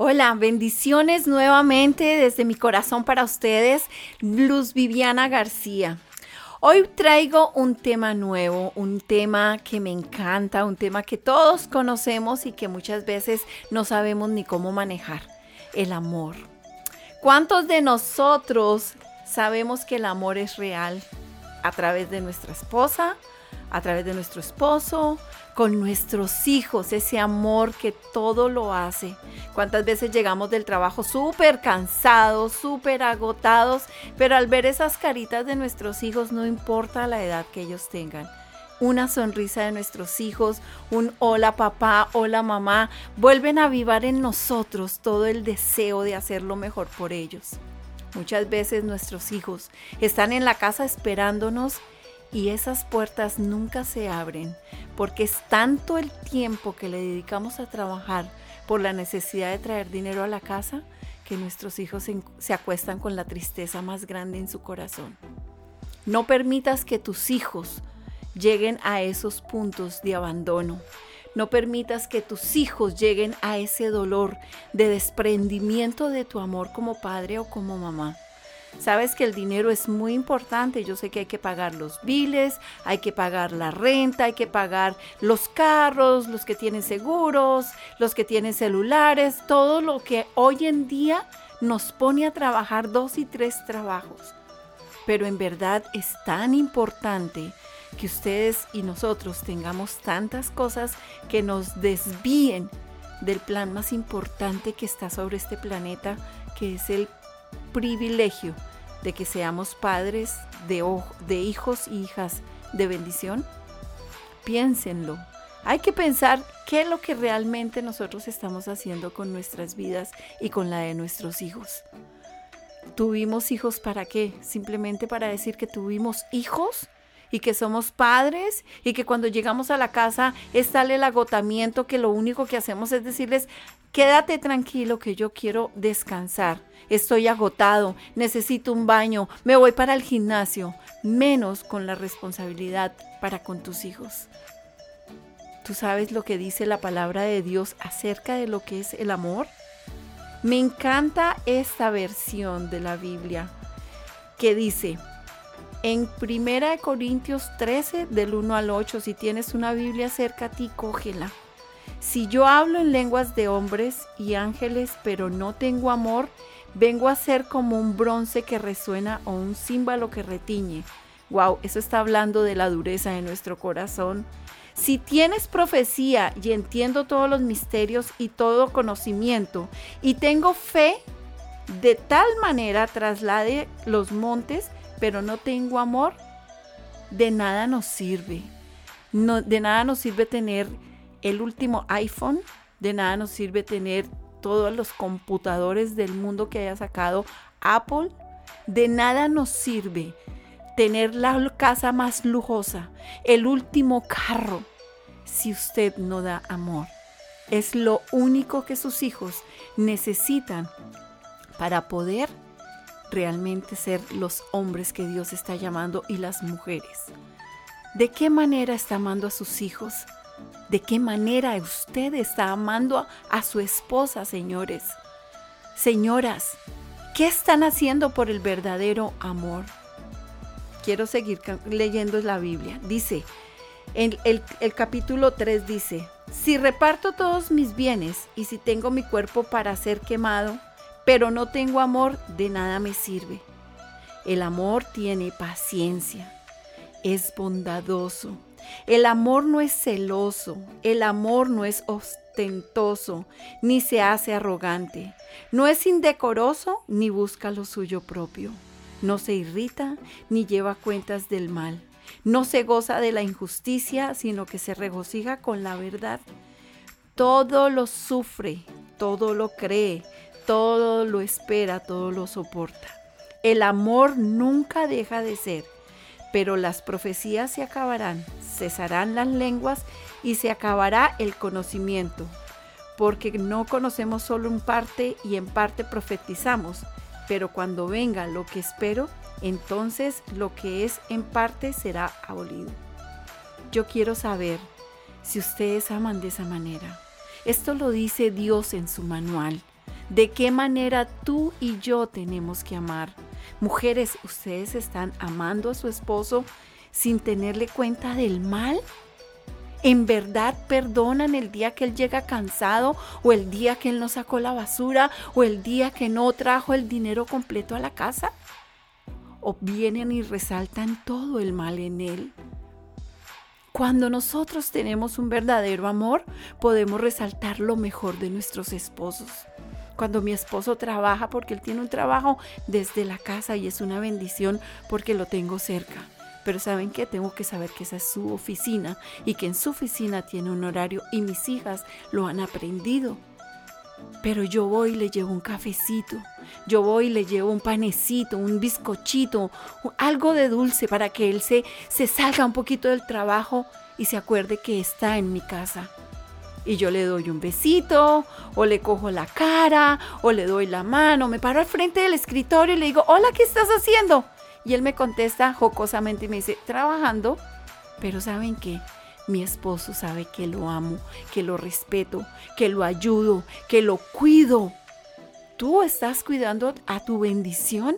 Hola, bendiciones nuevamente desde mi corazón para ustedes, Luz Viviana García. Hoy traigo un tema nuevo, un tema que me encanta, un tema que todos conocemos y que muchas veces no sabemos ni cómo manejar, el amor. ¿Cuántos de nosotros sabemos que el amor es real a través de nuestra esposa, a través de nuestro esposo, con nuestros hijos, ese amor que todo lo hace. ¿Cuántas veces llegamos del trabajo súper cansados, súper agotados, pero al ver esas caritas de nuestros hijos, no importa la edad que ellos tengan, una sonrisa de nuestros hijos, un hola papá, hola mamá, vuelven a avivar en nosotros todo el deseo de hacer lo mejor por ellos. Muchas veces nuestros hijos están en la casa esperándonos y esas puertas nunca se abren porque es tanto el tiempo que le dedicamos a trabajar por la necesidad de traer dinero a la casa que nuestros hijos se, acuestan con la tristeza más grande en su corazón. No permitas que tus hijos lleguen a esos puntos de abandono. No permitas que tus hijos lleguen a ese dolor de desprendimiento de tu amor como padre o como mamá. Sabes que el dinero es muy importante. Yo sé que hay que pagar los biles, hay que pagar la renta, hay que pagar los carros, los que tienen seguros, los que tienen celulares, todo lo que hoy en día nos pone a trabajar dos y tres trabajos. Pero en verdad es tan importante que ustedes y nosotros tengamos tantas cosas que nos desvíen del plan más importante que está sobre este planeta, que es el privilegio de que seamos padres de, de hijos y hijas de bendición? Piénsenlo. Hay que pensar qué es lo que realmente nosotros estamos haciendo con nuestras vidas y con la de nuestros hijos. ¿Tuvimos hijos para qué? ¿Simplemente para decir que tuvimos hijos? Y que somos padres y que cuando llegamos a la casa es tal el agotamiento que lo único que hacemos es decirles, quédate tranquilo que yo quiero descansar, estoy agotado, necesito un baño, me voy para el gimnasio, menos con la responsabilidad para con tus hijos. ¿Tú sabes lo que dice la palabra de Dios acerca de lo que es el amor? Me encanta esta versión de la Biblia que dice, en 1 Corintios 13, del 1 al 8, si tienes una Biblia cerca a ti, cógela. Si yo hablo en lenguas de hombres y ángeles, pero no tengo amor, vengo a ser como un bronce que resuena o un címbalo que retiñe. Wow, eso está hablando de la dureza de nuestro corazón. Si tienes profecía y entiendo todos los misterios y todo conocimiento, y tengo fe, de tal manera traslade los montes, pero no tengo amor, de nada nos sirve. De nada nos sirve tener el último iPhone, de nada nos sirve tener todos los computadores del mundo que haya sacado Apple, de nada nos sirve tener la casa más lujosa, el último carro, si usted no da amor. Es lo único que sus hijos necesitan para poder realmente ser los hombres que Dios está llamando y las mujeres. ¿De qué manera está amando a sus hijos? ¿De qué manera usted está amando a, su esposa, señores? Señoras, ¿qué están haciendo por el verdadero amor? Quiero seguir leyendo la Biblia. Dice, en el, el capítulo 3 dice, si reparto todos mis bienes y si tengo mi cuerpo para ser quemado, pero no tengo amor, de nada me sirve. El amor tiene paciencia, es bondadoso. El amor no es celoso, el amor no es ostentoso, ni se hace arrogante, no es indecoroso, ni busca lo suyo propio, no se irrita, ni lleva cuentas del mal, no se goza de la injusticia, sino que se regocija con la verdad. Todo lo sufre, todo lo cree, todo lo espera, todo lo soporta. El amor nunca deja de ser, pero las profecías se acabarán, cesarán las lenguas y se acabará el conocimiento, porque no conocemos solo en parte y en parte profetizamos, pero cuando venga lo que espero, entonces lo que es en parte será abolido. Yo quiero saber si ustedes aman de esa manera. Esto lo dice Dios en su manual. De qué manera tú y yo tenemos que amar. Mujeres, ¿ustedes están amando a su esposo sin tenerle cuenta del mal? ¿En verdad perdonan el día que él llega cansado o el día que él no sacó la basura o el día que no trajo el dinero completo a la casa? ¿O vienen y resaltan todo el mal en él? Cuando nosotros tenemos un verdadero amor, podemos resaltar lo mejor de nuestros esposos. Cuando mi esposo trabaja, porque él tiene un trabajo desde la casa y es una bendición porque lo tengo cerca. Pero ¿saben qué? Tengo que saber que esa es su oficina y que en su oficina tiene un horario y mis hijas lo han aprendido. Pero yo voy y le llevo un cafecito, yo voy y le llevo un panecito, un bizcochito, algo de dulce para que él se, se salga un poquito del trabajo y se acuerde que está en mi casa. Y yo le doy un besito, o le cojo la cara, o le doy la mano, me paro al frente del escritorio y le digo, hola, ¿qué estás haciendo? Y él me contesta jocosamente y me dice, trabajando, pero ¿saben qué? Mi esposo sabe que lo amo, que lo respeto, que lo ayudo, que lo cuido. ¿Tú estás cuidando a tu bendición?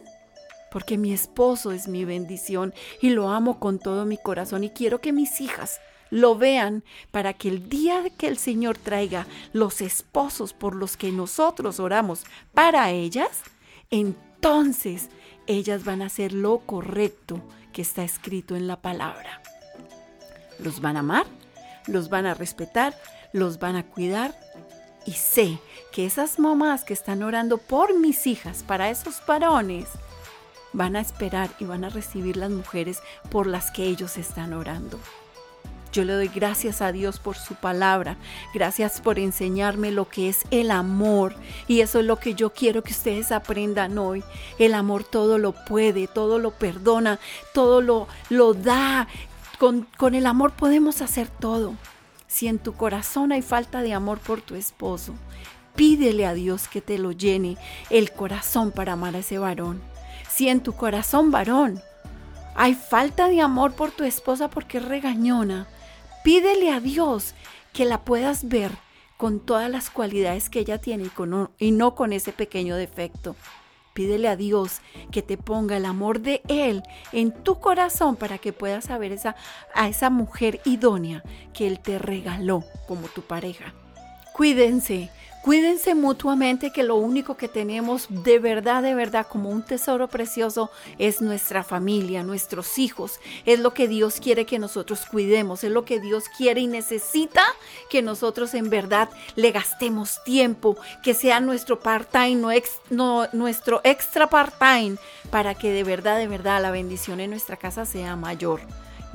Porque mi esposo es mi bendición y lo amo con todo mi corazón y quiero que mis hijas lo vean para que el día que el Señor traiga los esposos por los que nosotros oramos para ellas, entonces ellas van a hacer lo correcto que está escrito en la palabra los van a amar, los van a respetar, los van a cuidar. Y sé que esas mamás que están orando por mis hijas, para esos varones, van a esperar y van a recibir las mujeres por las que ellos están orando. Yo le doy gracias a Dios por su palabra, gracias por enseñarme lo que es el amor y eso es lo que yo quiero que ustedes aprendan hoy. El amor todo lo puede, todo lo perdona, todo lo, lo da, con, el amor podemos hacer todo. Si en tu corazón hay falta de amor por tu esposo, pídele a Dios que te lo llene el corazón para amar a ese varón. Si en tu corazón varón hay falta de amor por tu esposa porque es regañona, pídele a Dios que la puedas ver con todas las cualidades que ella tiene y no con ese pequeño defecto. Pídele a Dios que te ponga el amor de Él en tu corazón para que puedas saber a esa mujer idónea que Él te regaló como tu pareja. Cuídense, Cuídense mutuamente que lo único que tenemos de verdad, de verdad como un tesoro precioso es nuestra familia, nuestros hijos. Es lo que Dios quiere que nosotros cuidemos, es lo que Dios quiere y necesita que nosotros en verdad le gastemos tiempo, que sea nuestro part-time, nuestro extra part-time, para que de verdad, de verdad la bendición en nuestra casa sea mayor.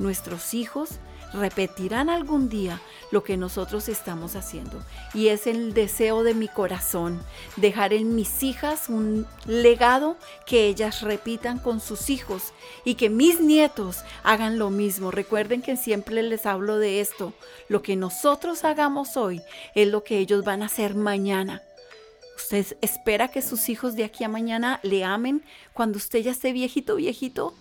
Nuestros hijos repetirán algún día lo que nosotros estamos haciendo. Y es el deseo de mi corazón, dejar en mis hijas un legado que ellas repitan con sus hijos y que mis nietos hagan lo mismo. Recuerden que siempre les hablo de esto. Lo que nosotros hagamos hoy es lo que ellos van a hacer mañana. ¿Usted espera que sus hijos de aquí a mañana le amen cuando usted ya esté viejito, viejito?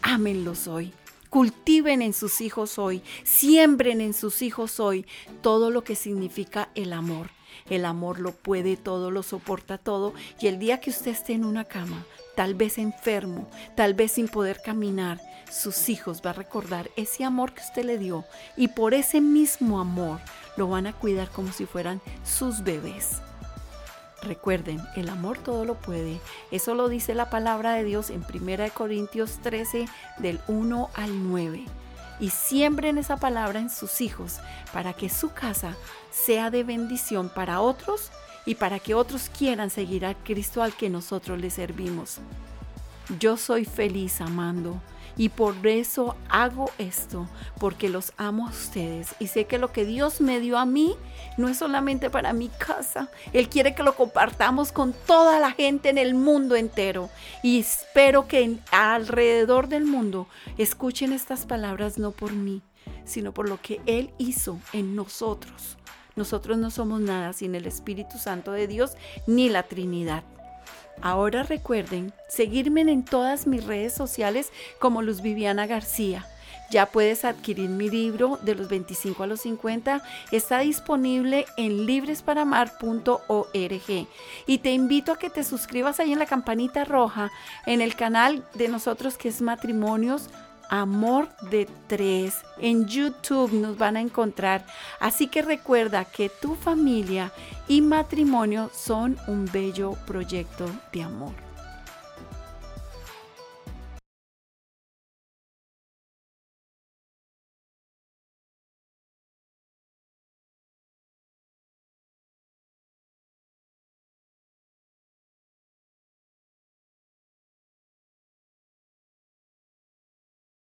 Ámenlos hoy. Cultiven en sus hijos hoy, siembren en sus hijos hoy todo lo que significa el amor. El amor lo puede todo, lo soporta todo. Y el día que usted esté en una cama, tal vez enfermo, tal vez sin poder caminar, sus hijos va a recordar ese amor que usted le dio. Y por ese mismo amor lo van a cuidar como si fueran sus bebés. Recuerden, el amor todo lo puede. Eso lo dice la palabra de Dios en 1 Corintios 13 del 1 al 9. Y siembren esa palabra en sus hijos para que su casa sea de bendición para otros y para que otros quieran seguir al Cristo al que nosotros le servimos. Yo soy feliz amando y por eso hago esto, porque los amo a ustedes y sé que lo que Dios me dio a mí no es solamente para mi casa. Él quiere que lo compartamos con toda la gente en el mundo entero. Y espero que alrededor del mundo escuchen estas palabras no por mí, sino por lo que Él hizo en nosotros. Nosotros no somos nada sin el Espíritu Santo de Dios ni la Trinidad. Ahora recuerden seguirme en todas mis redes sociales como Luz Viviana García. Ya puedes adquirir mi libro de los 25 a los 50. Está disponible en libresparamar.org. Y te invito a que te suscribas ahí en la campanita roja en el canal de nosotros que es Matrimonios Amor de Tres. En YouTube nos van a encontrar. Así que recuerda que tu familia y matrimonio son un bello proyecto de amor.